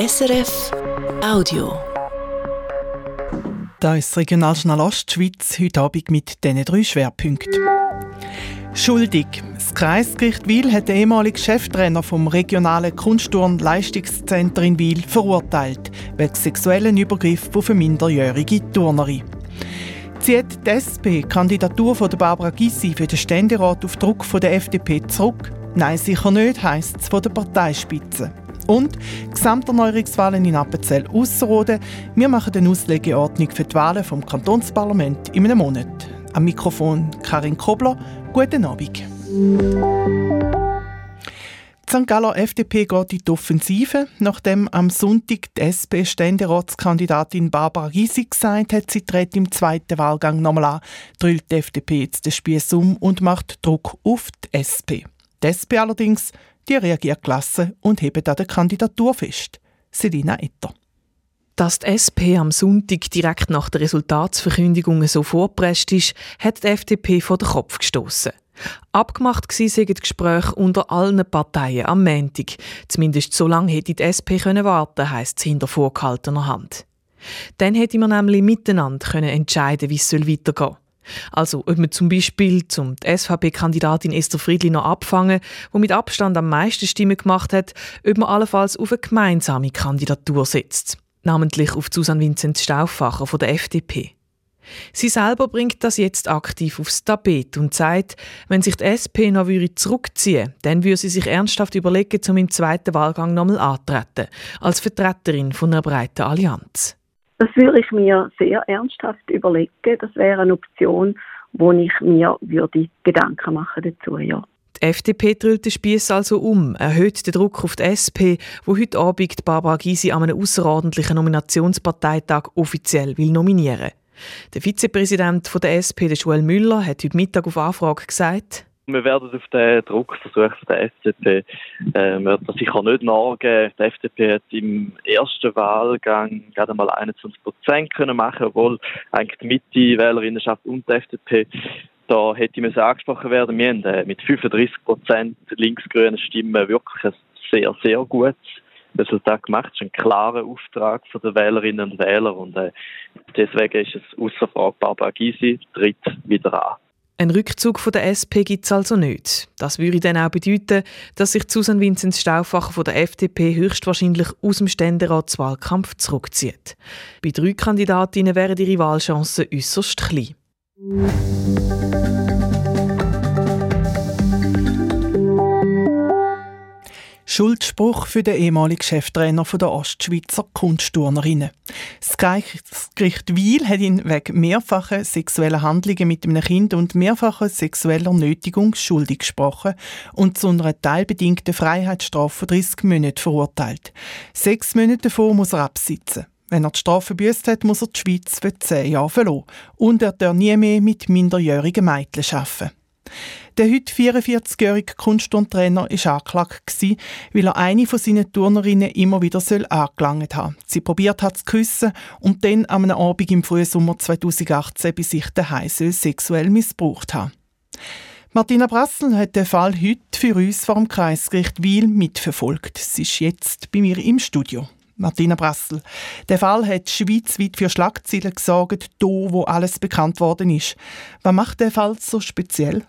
SRF Audio. Da ist Regionaljournal Ostschweiz heute Abend mit diesen drei Schwerpunkten. Schuldig. Das Kreisgericht Wil hat den ehemaligen Cheftrainer vom regionalen Kunstturn-Leistungszentrum in Wil verurteilt, wegen sexuellen Übergriff auf eine minderjährige Turnerin. Zieht die SP Kandidatur von Barbara Gysi für den Ständerat auf Druck von der FDP zurück? Nein, sicher nicht, heisst es von der Parteispitze. Und Gesamterneuerungswahlen in Appenzell Ausserrhoden. Wir machen eine Auslegeordnung für die Wahlen vom Kantonsparlament in einem Monat. Am Mikrofon Karin Kobler. Guten Abend. Die St. Galler FDP geht in die Offensive. Nachdem am Sonntag die SP-Ständeratskandidatin Barbara Gysi gesagt hat, sie tritt im zweiten Wahlgang nochmal an, drüllt die FDP jetzt den Spieß um und macht Druck auf die SP. Die SP allerdings, die reagiert gelassen und hebt an der Kandidatur fest. Selina Etter. Dass die SP am Sonntag direkt nach der Resultatsverkündigung so vorpresst ist, hat die FDP vor den Kopf gestoßen. Abgemacht sind die Gespräche unter allen Parteien am Montag. Zumindest so lange hätte die SP können warten, heisst es hinter vorgehaltener Hand. Dann hätte man nämlich miteinander können entscheiden, wie es weitergehen soll. Also, ob man zum Beispiel zum SVP-Kandidatin Esther Friedli noch abfangen, wo mit Abstand am meisten Stimmen gemacht hat, ob man allenfalls auf eine gemeinsame Kandidatur setzt. Namentlich auf Susanne Vincent Stauffacher von der FDP. Sie selber bringt das jetzt aktiv aufs Tapet und sagt, wenn sich die SP noch zurückziehen würde, dann würde sie sich ernsthaft überlegen, zum im zweiten Wahlgang nochmal antreten, als Vertreterin von einer breiten Allianz. Das würde ich mir sehr ernsthaft überlegen. Das wäre eine Option, wo ich mir würde Gedanken machen dazu, ja. Die FDP dreht den Spieß also um, erhöht den Druck auf die SP, wo heute Abend Barbara Gysi an einem außerordentlichen Nominationsparteitag offiziell will nominieren der Vizepräsident der SP, der Joel Müller, hat heute Mittag auf Anfrage gesagt, wir werden auf den Druckversuch der FDP äh, wird das sicher nicht nachgeben. Die FDP hat im ersten Wahlgang gerade mal 21 Prozent können machen, obwohl eigentlich die Mitte-Wählerinnenschaft und die FDP da hätte man angesprochen werden. Wir haben äh, mit 35 Prozent linksgrünen Stimmen wirklich ein sehr, sehr gutes Resultat gemacht. Das ist ein klarer Auftrag von den Wählerinnen und Wählern und äh, deswegen ist es außer Frage Barbara Gysi tritt wieder an. Ein Rückzug von der SP gibt es also nicht. Das würde dann auch bedeuten, dass sich Susan Vinzenz Stauffacher von der FDP höchstwahrscheinlich aus dem Ständeratswahlkampf zurückzieht. Bei drei Kandidatinnen wären ihre Wahlchancen äußerst klein. Schuldspruch für den ehemaligen Cheftrainer der Ostschweizer Kunstturnerinnen. Das Gericht Wiel hat ihn wegen mehrfacher sexueller Handlungen mit einem Kind und mehrfacher sexueller Nötigung schuldig gesprochen und zu einer teilbedingten Freiheitsstrafe von 30 Monaten verurteilt. Sechs Monate davor muss er absitzen. Wenn er die Strafe büßt hat, muss er die Schweiz für zehn Jahre verloren. Und er darf nie mehr mit minderjährigen Mädchen arbeiten. Der heute 44-jährige Kunstturntrainer war angeklagt, weil er eine von seinen Turnerinnen immer wieder angelangt haben Sie probiert hat zu küssen und dann am Abend im Frühsommer 2018 bei sich daheim sexuell missbraucht haben. Martina Brassel hat den Fall heute für uns vor dem Kreisgericht Wiel mitverfolgt. Sie ist jetzt bei mir im Studio. Martina Brassel. Der Fall hat schweizweit für Schlagzeilen gesorgt, da wo alles bekannt worden ist. Was macht der Fall so speziell?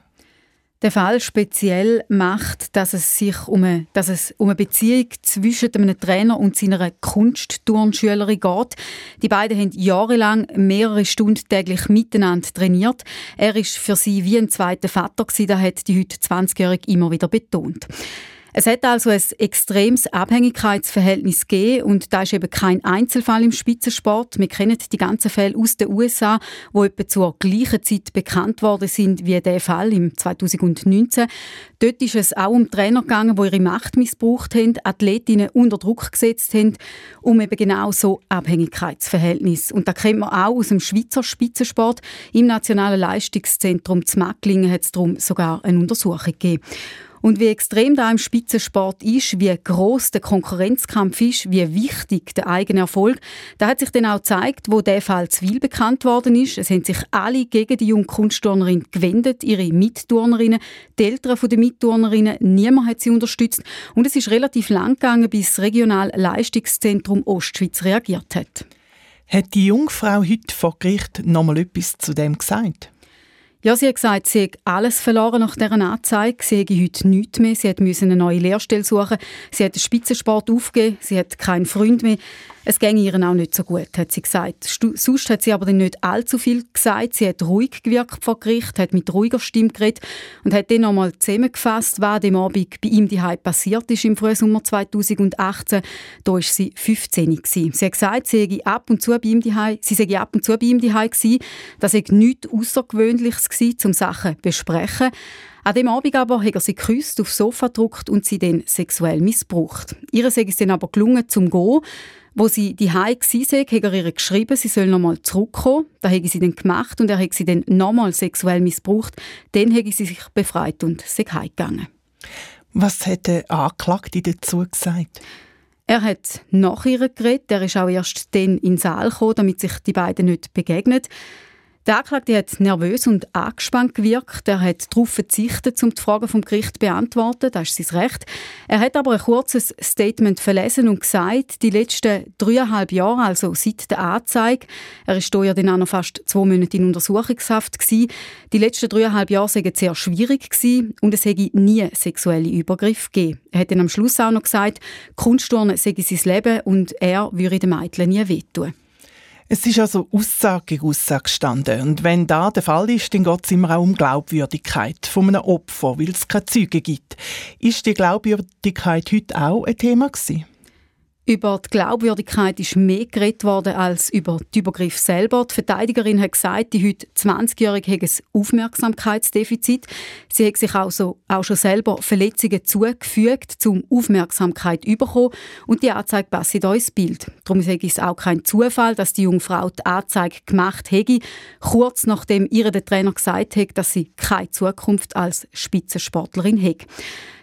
Der Fall speziell macht, dass es sich um eine, dass es um eine Beziehung zwischen einem Trainer und seiner Kunstturnschülerin geht. Die beiden haben jahrelang mehrere Stunden täglich miteinander trainiert. Er ist für sie wie ein zweiter Vater gewesen, das hat die heute 20-Jährige immer wieder betont. Es hat also ein extremes Abhängigkeitsverhältnis gegeben und da ist eben kein Einzelfall im Spitzensport. Wir kennen die ganzen Fälle aus den USA, wo etwa zur gleichen Zeit bekannt worden sind wie der Fall im 2019. Dort ist es auch um Trainer gegangen, die ihre Macht missbraucht haben, Athletinnen unter Druck gesetzt haben, um eben genau so Abhängigkeitsverhältnis. Und da kennt man auch aus dem Schweizer Spitzensport. Im Nationalen Leistungszentrum zu Macklingen hat es darum sogar eine Untersuchung gegeben. Und wie extrem da im Spitzensport ist, wie groß der Konkurrenzkampf ist, wie wichtig der eigene Erfolg, da hat sich dann auch gezeigt, wo der Fall Zwil bekannt worden ist. Es haben sich alle gegen die junge Kunstturnerin gewendet, ihre Mitturnerinnen, die Eltern der Mitturnerinnen, niemand hat sie unterstützt. Und es ist relativ lang gegangen, bis das Regional Leistungszentrum Ostschweiz reagiert hat. Hat die Jungfrau heute vor Gericht noch mal etwas zu dem gesagt? Ja, sie hat gesagt, sie hat alles verloren nach dieser Anzeige. Sie hätte heute nichts mehr. Sie musste eine neue Lehrstelle suchen. Sie hat den Spitzensport aufgegeben. Sie hat keinen Freund mehr. Es ging ihr auch nicht so gut, hat sie gesagt. Sonst hat sie aber nicht allzu viel gesagt. Sie hat ruhig gewirkt vor Gericht, hat mit ruhiger Stimme geredet und hat dann nochmal zusammengefasst, was dem Abend bei ihm die passiert ist im Frühsommer 2018. Da war sie 15 gewesen. Sie hat gesagt, sie sei ab und zu bei ihm die sie sei ab und zu bei ihm gewesen. Das sei nichts Außergewöhnliches gewesen, um Sachen zu besprechen. An dem Abend aber hat er sie geküsst, aufs Sofa gedruckt und sie dann sexuell missbraucht. Ihr sei es dann aber gelungen, zum Gehen. Wo sie die Hai war, hat er ihr geschrieben, sie soll nochmal zurückkommen. Das hat sie dann gemacht und er hat sie dann nochmal sexuell missbraucht. Dann hat sie sich befreit und sei heimgegangen. Was hat der Anklagte dazu gesagt? Er hat nach ihr geredet. Er ist auch erst dann in den Saal gekommen, damit sich die beiden nicht begegnen. Der Anklagte hat nervös und angespannt gewirkt. Er hat darauf verzichtet, um die Fragen vom Gericht zu beantworten. Das ist sein Recht. Er hat aber ein kurzes Statement verlesen und gesagt, die letzten dreieinhalb Jahre, also seit der Anzeige, er ist ja dann auch noch fast zwei Monate in Untersuchungshaft gewesen, die letzten dreieinhalb Jahre seien sehr schwierig gewesen und es hätte nie sexuelle Übergriffe gegeben. Er hat dann am Schluss auch noch gesagt, Kunstturnen sei sein Leben und er würde den Mädchen nie wehtun. Es ist also Aussage gegen Aussage gestanden. Und wenn da der Fall ist, dann geht es immer auch um Glaubwürdigkeit von einem Opfer, weil es keine Zeugen gibt. Ist die Glaubwürdigkeit heute auch ein Thema gewesen? Über die Glaubwürdigkeit ist mehr geredet worden als über den Übergriff selber. Die Verteidigerin hat gesagt, die heute 20-Jährige hätte ein Aufmerksamkeitsdefizit. Sie hat sich also auch schon selber Verletzungen zugefügt, um Aufmerksamkeit zu bekommen. Und die Anzeige passt in ins Bild. Darum ist es auch kein Zufall, dass die junge Frau die Anzeige gemacht hätte, kurz nachdem ihr der Trainer gesagt hat, dass sie keine Zukunft als Spitzensportlerin hat.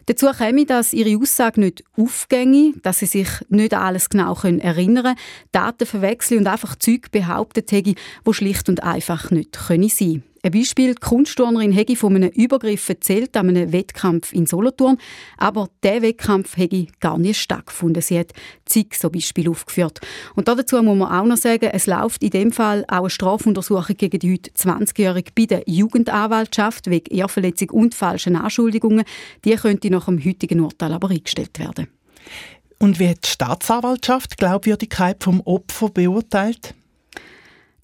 Dazu käme, dass ihre Aussage nicht aufgänge, dass sie sich nicht an alles genau erinnern können, Daten verwechseln und einfach Zeug behauptet hätte, wo schlicht und einfach nicht sein können. Ein Beispiel, die Kunstturnerin hätte von einem Übergriff erzählt an einem Wettkampf in Solothurn, aber der Wettkampf hätte gar nicht stattgefunden. Sie hat zig so Beispiele aufgeführt. Und dazu muss man auch noch sagen, es läuft in dem Fall auch eine Strafuntersuchung gegen die heute 20-Jährige bei der Jugendanwaltschaft wegen Ehrverletzung und falschen Anschuldigungen. Die könnte nach dem heutigen Urteil aber eingestellt werden. Und wie hat die Staatsanwaltschaft die Glaubwürdigkeit vom Opfer beurteilt?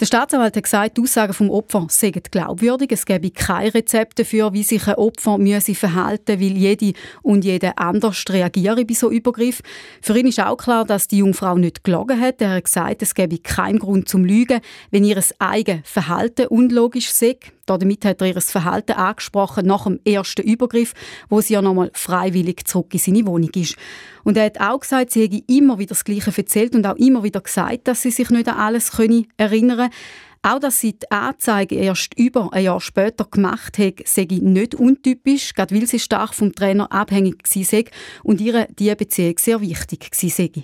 Der Staatsanwalt hat gesagt, die Aussagen vom Opfer seien glaubwürdig. Es gebe kein Rezept dafür, wie sich ein Opfer müsse verhalten weil jede und jeder anders reagiere bei so Übergriff. Für ihn ist auch klar, dass die Jungfrau nicht gelogen hat. Er hat gesagt, es gebe keinen Grund zum Lügen, wenn ihr eigenes Verhalten unlogisch sei. Damit hat er ihr Verhalten angesprochen nach dem ersten Übergriff, wo sie ja nochmal freiwillig zurück in seine Wohnung ist. Und er hat auch gesagt, sie hätte immer wieder das Gleiche erzählt und auch immer wieder gesagt, dass sie sich nicht an alles können erinnern könne. Auch, dass sie die Anzeige erst über ein Jahr später gemacht hat, sei nicht untypisch, gerade weil sie stark vom Trainer abhängig war und ihre diese Beziehung sehr wichtig war.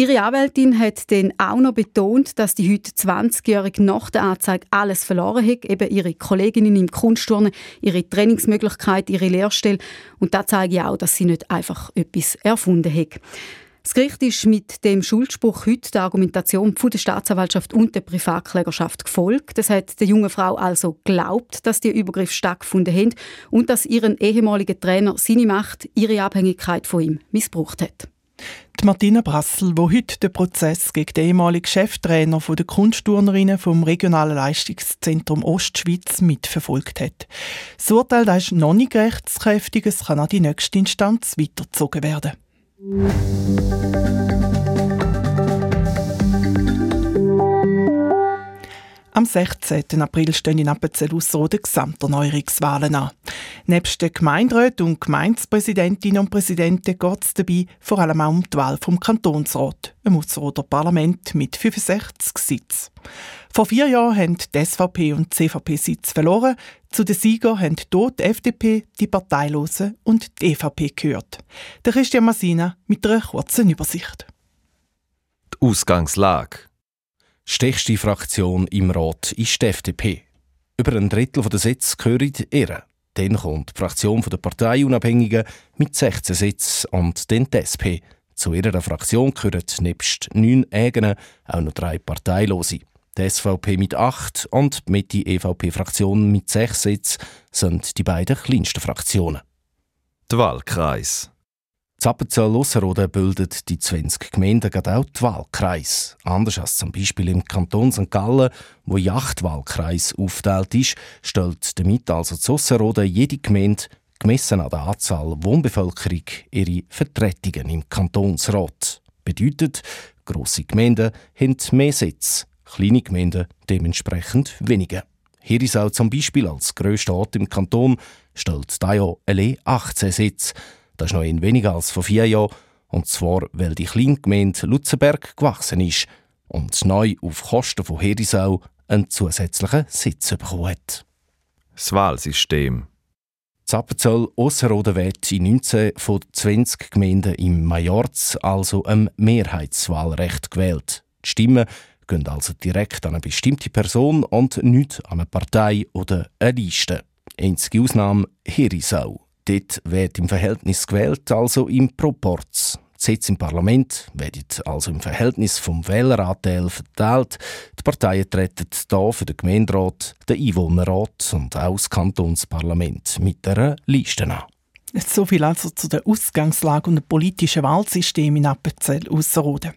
Ihre Anwältin hat dann auch noch betont, dass die heute 20-Jährige nach der Anzeige alles verloren hat, eben ihre Kolleginnen im Kunstturnen, ihre Trainingsmöglichkeit, ihre Lehrstelle. Und das zeigt ja auch, dass sie nicht einfach etwas erfunden hat. Das Gericht ist mit dem Schuldspruch heute der Argumentation von der Staatsanwaltschaft und der Privatklägerschaft gefolgt. Das hat der jungen Frau also geglaubt, dass die Übergriffe stattgefunden haben und dass ihren ehemaligen Trainer seine Macht, ihre Abhängigkeit von ihm missbraucht hat. Die Martina Brassel, wo heute den Prozess gegen den ehemaligen Cheftrainer der Kunstturnerinnen vom Regionalen Leistungszentrum Ostschweiz mitverfolgt hat. Das Urteil das ist noch nicht rechtskräftig, es kann an die nächste Instanz weitergezogen werden. Am 16. April stehen in Appenzell Ausserrhoden Gesamterneuerungswahlen an. Nebst den Gemeinderäten und Gemeindepräsidentinnen und Präsidenten geht es dabei vor allem auch um die Wahl vom Kantonsrat, im Ausserrhoder Parlament mit 65 Sitzen. Vor vier Jahren haben die SVP und die CVP Sitz verloren. Zu den Siegern haben hier die FDP, die Parteilosen und die EVP gehört. Der Christian Massina mit einer kurzen Übersicht. Die Ausgangslage Stechste Fraktion im Rat ist die FDP. Über ein Drittel der Sitze gehören ihr. Dann kommt die Fraktion der Parteiunabhängigen mit 16 Sitzen und dann die SP. Zu ihrer Fraktion gehören nebst neun eigenen auch noch drei Parteilose. Die SVP mit acht und die Mitte-EVP-Fraktion mit sechs Sitzen sind die beiden kleinsten Fraktionen. Die Wahlkreis Zappenzell-Ausserrhoden bildet die 20 Gemeinden gerade auch die Wahlkreis. Anders als zum Beispiel im Kanton St. Gallen, wo in acht Wahlkreise aufgeteilt ist, stellt damit also zu Ausserrhoden jede Gemeinde gemessen an der Anzahl Wohnbevölkerung ihre Vertretungen im Kantonsrat. Bedeutet, grosse Gemeinden haben mehr Sitze, kleine Gemeinden dementsprechend weniger. Herisau zum Beispiel als grösster Ort im Kanton stellt da allein 18 Sitze. Das ist noch in weniger als vor vier Jahren. Und zwar, weil die Kleingemeinde Lutzenberg gewachsen ist und neu auf Kosten von Herisau einen zusätzlichen Sitz bekommen hat. Das Wahlsystem. Zappenzell Ausserrhoden wird in 19 von 20 Gemeinden im Majorz also ein Mehrheitswahlrecht gewählt. Die Stimmen gehen also direkt an eine bestimmte Person und nicht an eine Partei oder eine Liste. Einzige Ausnahme Herisau. Dort wird im Verhältnis gewählt, also im Proporz. Die Sitze im Parlament werden also im Verhältnis vom Wähleranteil verteilt. Die Parteien treten hier für den Gemeinderat, den Einwohnerrat und auch das Kantonsparlament mit einer Liste an. So viel also zu der Ausgangslage und dem politischen Wahlsystem in Appenzell Ausserrhoden.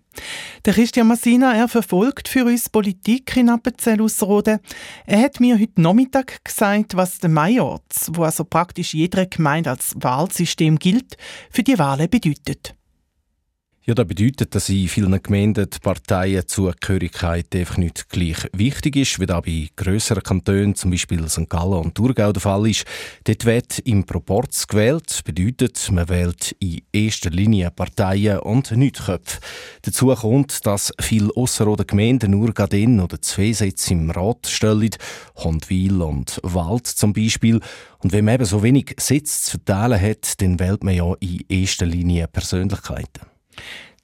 Der Christian Massina, er verfolgt für uns Politik in Appenzell Ausserrhoden. Er hat mir heute Nachmittag gesagt, was der Majorz, wo also praktisch jeder Gemeinde als Wahlsystem gilt, für die Wahlen bedeutet. Ja, das bedeutet, dass in vielen Gemeinden die Parteienzugehörigkeit einfach nicht gleich wichtig ist, wie das bei grösseren Kantonen, zum Beispiel St. Gallen und Thurgau der Fall ist. Dort wird im Proporz gewählt, bedeutet, man wählt in erster Linie Parteien und nicht Köpfe. Dazu kommt, dass viele ausserrhoder Gemeinden nur Gadin oder zwei Sitze im Rat stellen, Hondwil und Wald zum Beispiel. Und wenn man eben so wenig Sitze zu verteilen hat, dann wählt man ja in erster Linie Persönlichkeiten.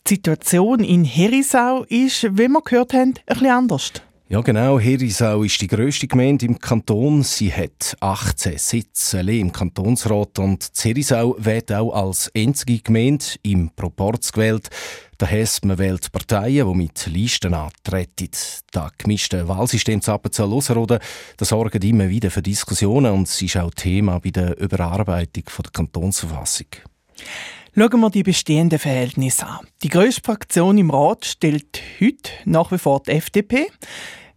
Die Situation in Herisau ist, wie wir gehört haben, bisschen anders. Ja, genau. Herisau ist die grösste Gemeinde im Kanton. Sie hat 18 Sitze im Kantonsrat und Herisau wird auch als einzige Gemeinde im Proporz gewählt. Das heisst, man wählt Parteien, die mit Listen antreten. Das gemischte Wahlsystem zu Appenzell-Ausserrhoden sorgt immer wieder für Diskussionen und es ist auch Thema bei der Überarbeitung der Kantonsverfassung. Schauen wir die bestehenden Verhältnisse an. Die grösste Fraktion im Rat stellt heute nach wie vor die FDP.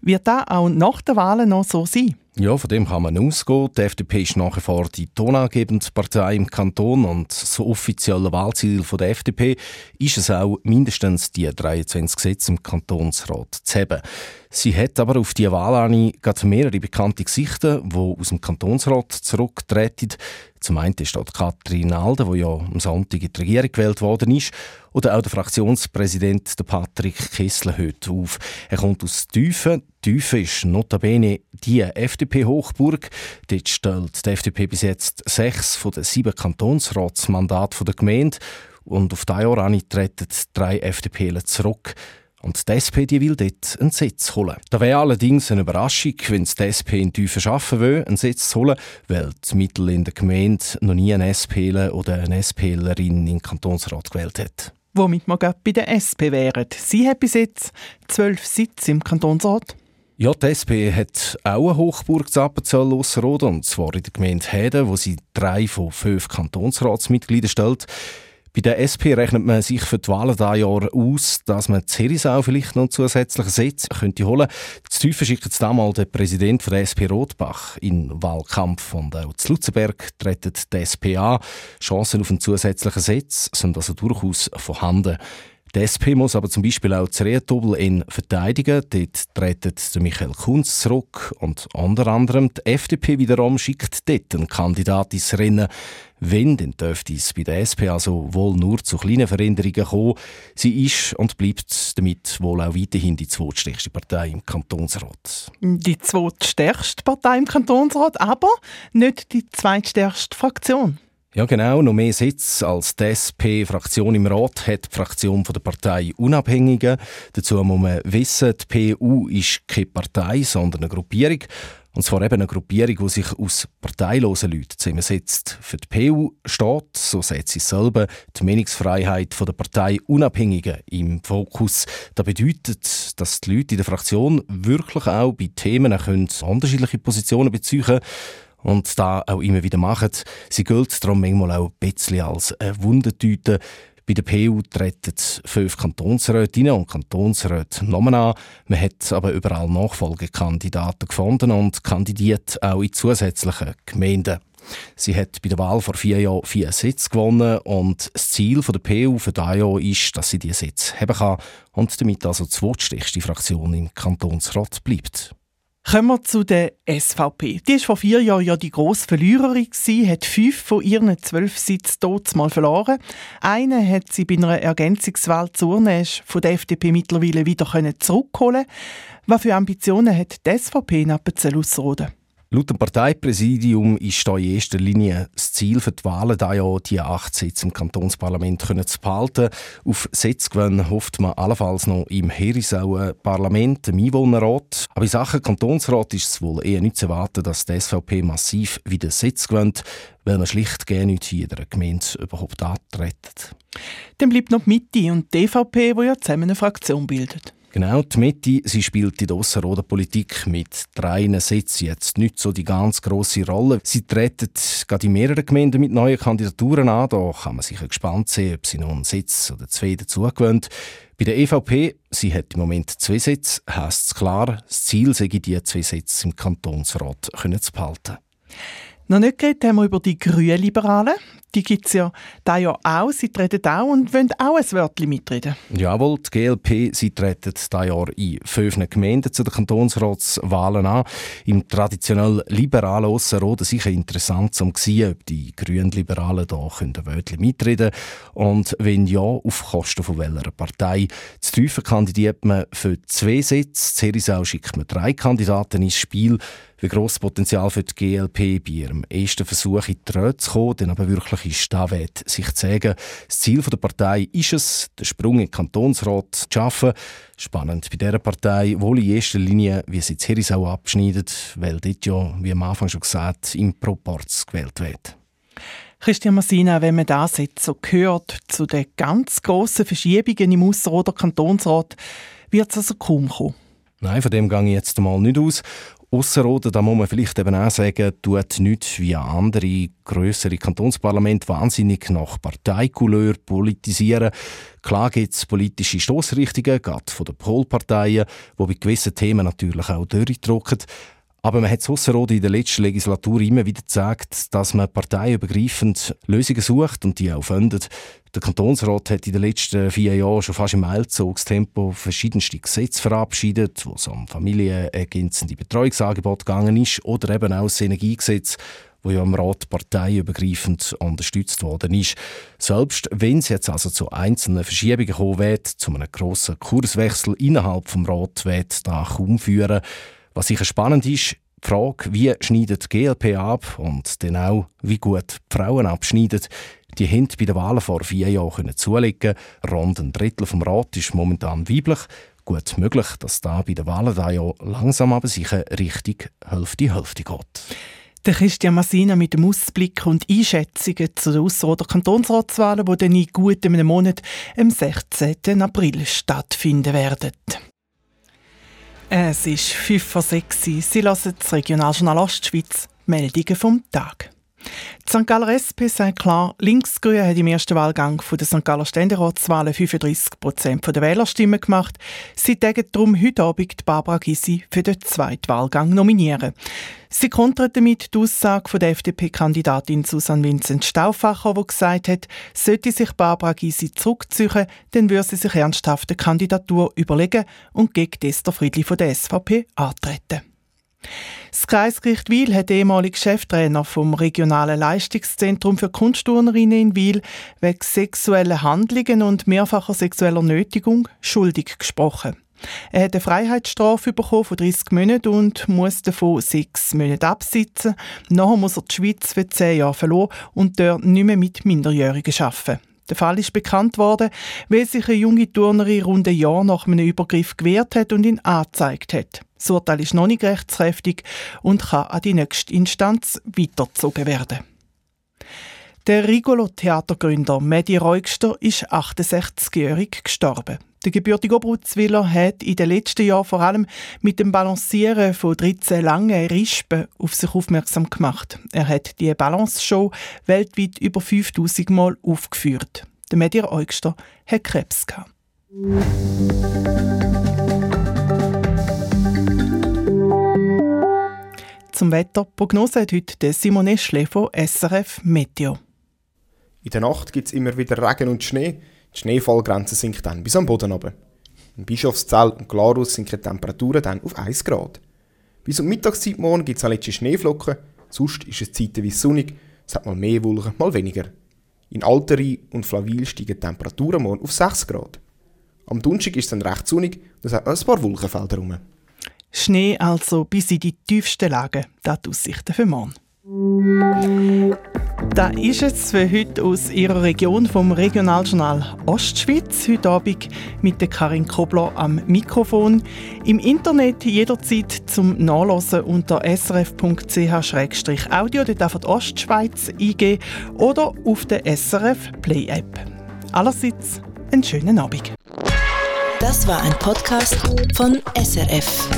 Wird das auch nach der Wahl noch so sein? Ja, von dem kann man ausgehen. Die FDP ist nach wie vor die tonangebende Partei im Kanton und das offizielle Wahlziel der FDP ist es auch, mindestens die 23 Sitze im Kantonsrat zu haben. Sie hat aber auf die Wahl mehrere bekannte Gesichter, die aus dem Kantonsrat zurücktreten. Zum einen ist dort Katrin Alde, die ja am Sonntag in die Regierung gewählt worden ist, oder auch der Fraktionspräsident Patrick Kessler hört auf. Er kommt aus Tüfen. Tüfen ist notabene die FDP-Hochburg. Dort stellt die FDP bis jetzt sechs von den sieben Kantonsratsmandaten der Gemeinde. Und auf dieses Jahr treten drei FDPler zurück. Und die SP die will dort einen Sitz holen. Da wäre allerdings eine Überraschung, wenn es die SP in Tiefen schaffen will, einen Sitz zu holen, weil die Mittel in der Gemeinde noch nie einen SPler oder eine SPlerin in den Kantonsrat gewählt hat. Womit wir gerade bei der SP wären. Sie hat bis jetzt zwölf Sitze im Kantonsrat. Ja, die SP hat auch eine Hochburg zu Appenzell Ausserrhoden, und zwar in der Gemeinde Heden, wo sie drei von fünf Kantonsratsmitgliedern stellt. Bei der SP rechnet man sich für die Wahlen dieses Jahr aus, dass man Zerisau vielleicht noch einen zusätzlichen Sitz könnte holen. Zu Teufel schickt es damals der Präsident der SP Rotbach in Wahlkampf und auch zu Lutzenberg treten die SP an. Chancen auf einen zusätzlichen Sitz sind also durchaus vorhanden. Die SP muss aber zum Beispiel auch das Rehtobel in verteidigen. Dort treten Michael Kunz zurück und unter anderem die FDP wiederum schickt dort einen Kandidat ins Rennen. Wenn, dann dürfte es bei der SP also wohl nur zu kleinen Veränderungen kommen. Sie ist und bleibt damit wohl auch weiterhin die zweitstärkste Partei im Kantonsrat. Die zweitstärkste Partei im Kantonsrat, aber nicht die zweitstärkste Fraktion. Ja, genau. Noch mehr Sitz als die SP-Fraktion im Rat hat die Fraktion der Partei Unabhängige. Dazu muss man wissen, die PU ist keine Partei, sondern eine Gruppierung. Und zwar eben eine Gruppierung, die sich aus parteilosen Leuten zusammensetzt. Für die PU steht, so setzt sie selber, die Meinungsfreiheit der Partei Unabhängigen im Fokus. Das bedeutet, dass die Leute in der Fraktion wirklich auch bei Themen können unterschiedliche Positionen beziehen können und da auch immer wieder machen. Sie gilt darum manchmal auch ein bisschen als eine. Bei der PU treten fünf Kantonsrätinnen und Kantonsräte Namen an. Man hat aber überall Nachfolgekandidaten gefunden und kandidiert auch in zusätzlichen Gemeinden. Sie hat bei der Wahl vor vier Jahren vier Sitze gewonnen und das Ziel der PU für dieses Jahr ist, dass sie diese Sitze haben kann und damit also die zweitstärkste Fraktion im Kantonsrat bleibt. Kommen wir zu der SVP. Die war vor vier Jahren ja die grosse Verliererin, gewesen, hat fünf von ihren zwölf Sitzen dort mal verloren. Einen hat sie bei einer Ergänzungswahl zunächst von der FDP mittlerweile wieder zurückholen Was für Ambitionen hat die SVP in Appenzell-Ausserrhoden? Laut dem Parteipräsidium ist da in erster Linie das Ziel für die Wahlen, da ja die acht Sitze im Kantonsparlament können zu behalten. Auf Sitzgewinn hofft man allenfalls noch im Herisauer Parlament, im Einwohnerrat. Aber in Sachen Kantonsrat ist es wohl eher nicht zu erwarten, dass die SVP massiv wieder Sitz gewinnt, weil man schlicht gerne nicht in jeder Gemeinde überhaupt antreten. Dann bleibt noch die Mitte und die EVP, die ja zusammen eine Fraktion bildet. Genau, die Mitte, sie spielt in der Ausserrhoder Politik mit drei Sitzen jetzt nicht so die ganz große Rolle. Sie treten gerade in mehreren Gemeinden mit neuen Kandidaturen an. Da kann man sicher gespannt sein, ob sie noch einen Sitz oder zwei dazugewöhnt. Bei der EVP, sie hat im Moment zwei Sitze, heisst es klar, das Ziel sei, die zwei Sitze im Kantonsrat zu behalten. Noch nicht geredet haben wir über die Grünliberalen. Die gibt es ja da ja auch. Sie treten auch und wollen auch ein Wörtchen mitreden. Jawohl, die GLP sie treten dieses Jahr in fünf Gemeinden zu den Kantonsratswahlen an. Im traditionell liberalen Ausserrhoden sicher interessant zu sehen, ob die Grünliberalen da ein Wörtchen mitreden können. Und wenn ja, auf Kosten von welcher Partei. Zu Tiefen kandidiert man für zwei Sitze. Zerisau schickt man drei Kandidaten ins Spiel wie grosses Potenzial für die GLP bei ihrem ersten Versuch in die Röhre zu kommen, dann aber wirklich ist da wert, sich zu sagen. Das Ziel der Partei ist es, den Sprung in den Kantonsrat zu schaffen. Spannend bei dieser Partei, wohl in erster Linie, wie sie Herisau abschneidet, weil dort ja, wie am Anfang schon gesagt, im Proporz gewählt wird. Christian Massina, wenn man das jetzt so hört, zu den ganz grossen Verschiebungen im Ausser- Kantonsrat, wird es also kaum kommen. Nein, von dem gehe ich jetzt mal nicht aus. Ausserrhoden, da muss man vielleicht eben auch sagen, tut nicht wie andere größere Kantonsparlamente wahnsinnig nach Parteikouleur politisieren. Klar gibt es politische Stoßrichtungen, gerade von den Polparteien, die bei gewissen Themen natürlich auch durchdrücken. Aber man hat Ausserrhoden in der letzten Legislatur immer wieder gezeigt, dass man parteiübergreifend Lösungen sucht und die auch findet. Der Kantonsrat hat in den letzten vier Jahren schon fast im Eilzugstempo verschiedenste Gesetze verabschiedet, wo es um familienergänzende Betreuungsangebote gegangen ist oder eben auch das Energiegesetz, wo ja im Rat parteiübergreifend unterstützt worden ist. Selbst wenn es jetzt also zu einzelnen Verschiebungen kommen wird, zu einem grossen Kurswechsel innerhalb vom Rat wird da kaum führen. Was sicher spannend ist, die Frage, wie schneidet die GLP ab und dann auch, wie gut die Frauen abschneiden, die haben bei den Wahlen vor vier Jahren zulegen Rund ein Drittel vom Rat ist momentan weiblich. Gut möglich, dass da bei den Wahlen da ja langsam aber sicher Richtung Hälfte-Hälfte geht. Der Christian Massina mit dem Ausblick und Einschätzungen zu den Ausser- oder Kantonsratswahlen, die dann in gut einem Monat am 16. April stattfinden werden. Es ist 5 vor 6 Sie hören das Regionaljournal Ostschweiz. Meldungen vom Tag. Die St. Galler SP sagt klar, Linksgrün hat im ersten Wahlgang von der St. Galler Ständeratswahlen 35 Prozent der Wählerstimmen gemacht. Sie tagen darum heute Abend Barbara Gysi für den zweiten Wahlgang nominieren. Sie kontert damit die Aussage von der FDP-Kandidatin Susanne Vincent Stauffacher, die gesagt hat, sollte sich Barbara Gysi zurückziehen, dann würde sie sich ernsthaft eine Kandidatur überlegen und gegen Esther Friedli von der SVP antreten. Das Kreisgericht Wiel hat ehemalige Cheftrainer vom regionalen Leistungszentrum für Kunstturnerinnen in Wiel wegen sexueller Handlungen und mehrfacher sexueller Nötigung schuldig gesprochen. Er hat eine Freiheitsstrafe bekommen von 30 Monaten und muss davon sechs Monate absitzen. Nachher muss er die Schweiz für zehn Jahre verloren und dort nicht mehr mit Minderjährigen arbeiten. Der Fall ist bekannt worden, weil sich eine junge Turnerin rund ein Jahr nach einem Übergriff gewehrt hat und ihn angezeigt hat. Das Urteil ist noch nicht rechtskräftig und kann an die nächste Instanz weitergezogen werden. Der Rigolo-Theatergründer Medi Reugster ist 68-jährig gestorben. Der gebürtige Obrutzwiller hat in den letzten Jahren vor allem mit dem Balancieren von 13 langen Rispen auf sich aufmerksam gemacht. Er hat die Balance-Show weltweit über 5000 Mal aufgeführt. Der Medi Reugster hat Krebs gehabt. Zum Wetter. Prognose hat heute Simone Eschle von SRF Meteo. In der Nacht gibt es immer wieder Regen und Schnee. Die Schneefallgrenze sinkt dann bis am Boden runter. In Bischofszell und Glarus sinken die Temperaturen dann auf 1 Grad. Bis um Mittagszeit morgen gibt es letzte Schneeflocken, sonst ist es zeitweise sonnig, es hat mal mehr Wolken, mal weniger. In Alteri und Flavil steigen die Temperaturen morgen auf 6 Grad. Am Donnerstag ist es dann recht sonnig und es hat noch ein paar Wolkenfelder rum. Schnee also bis in die tiefsten Lagen. Das die Aussichten für morgen. Da ist es für heute aus Ihrer Region vom Regionaljournal Ostschweiz. Heute Abend mit Karin Kobler am Mikrofon. Im Internet jederzeit zum Nachlesen unter srf.ch-audio, dort einfach Ostschweiz eingeben oder auf der SRF Play App. Allerseits einen schönen Abend. Das war ein Podcast von SRF.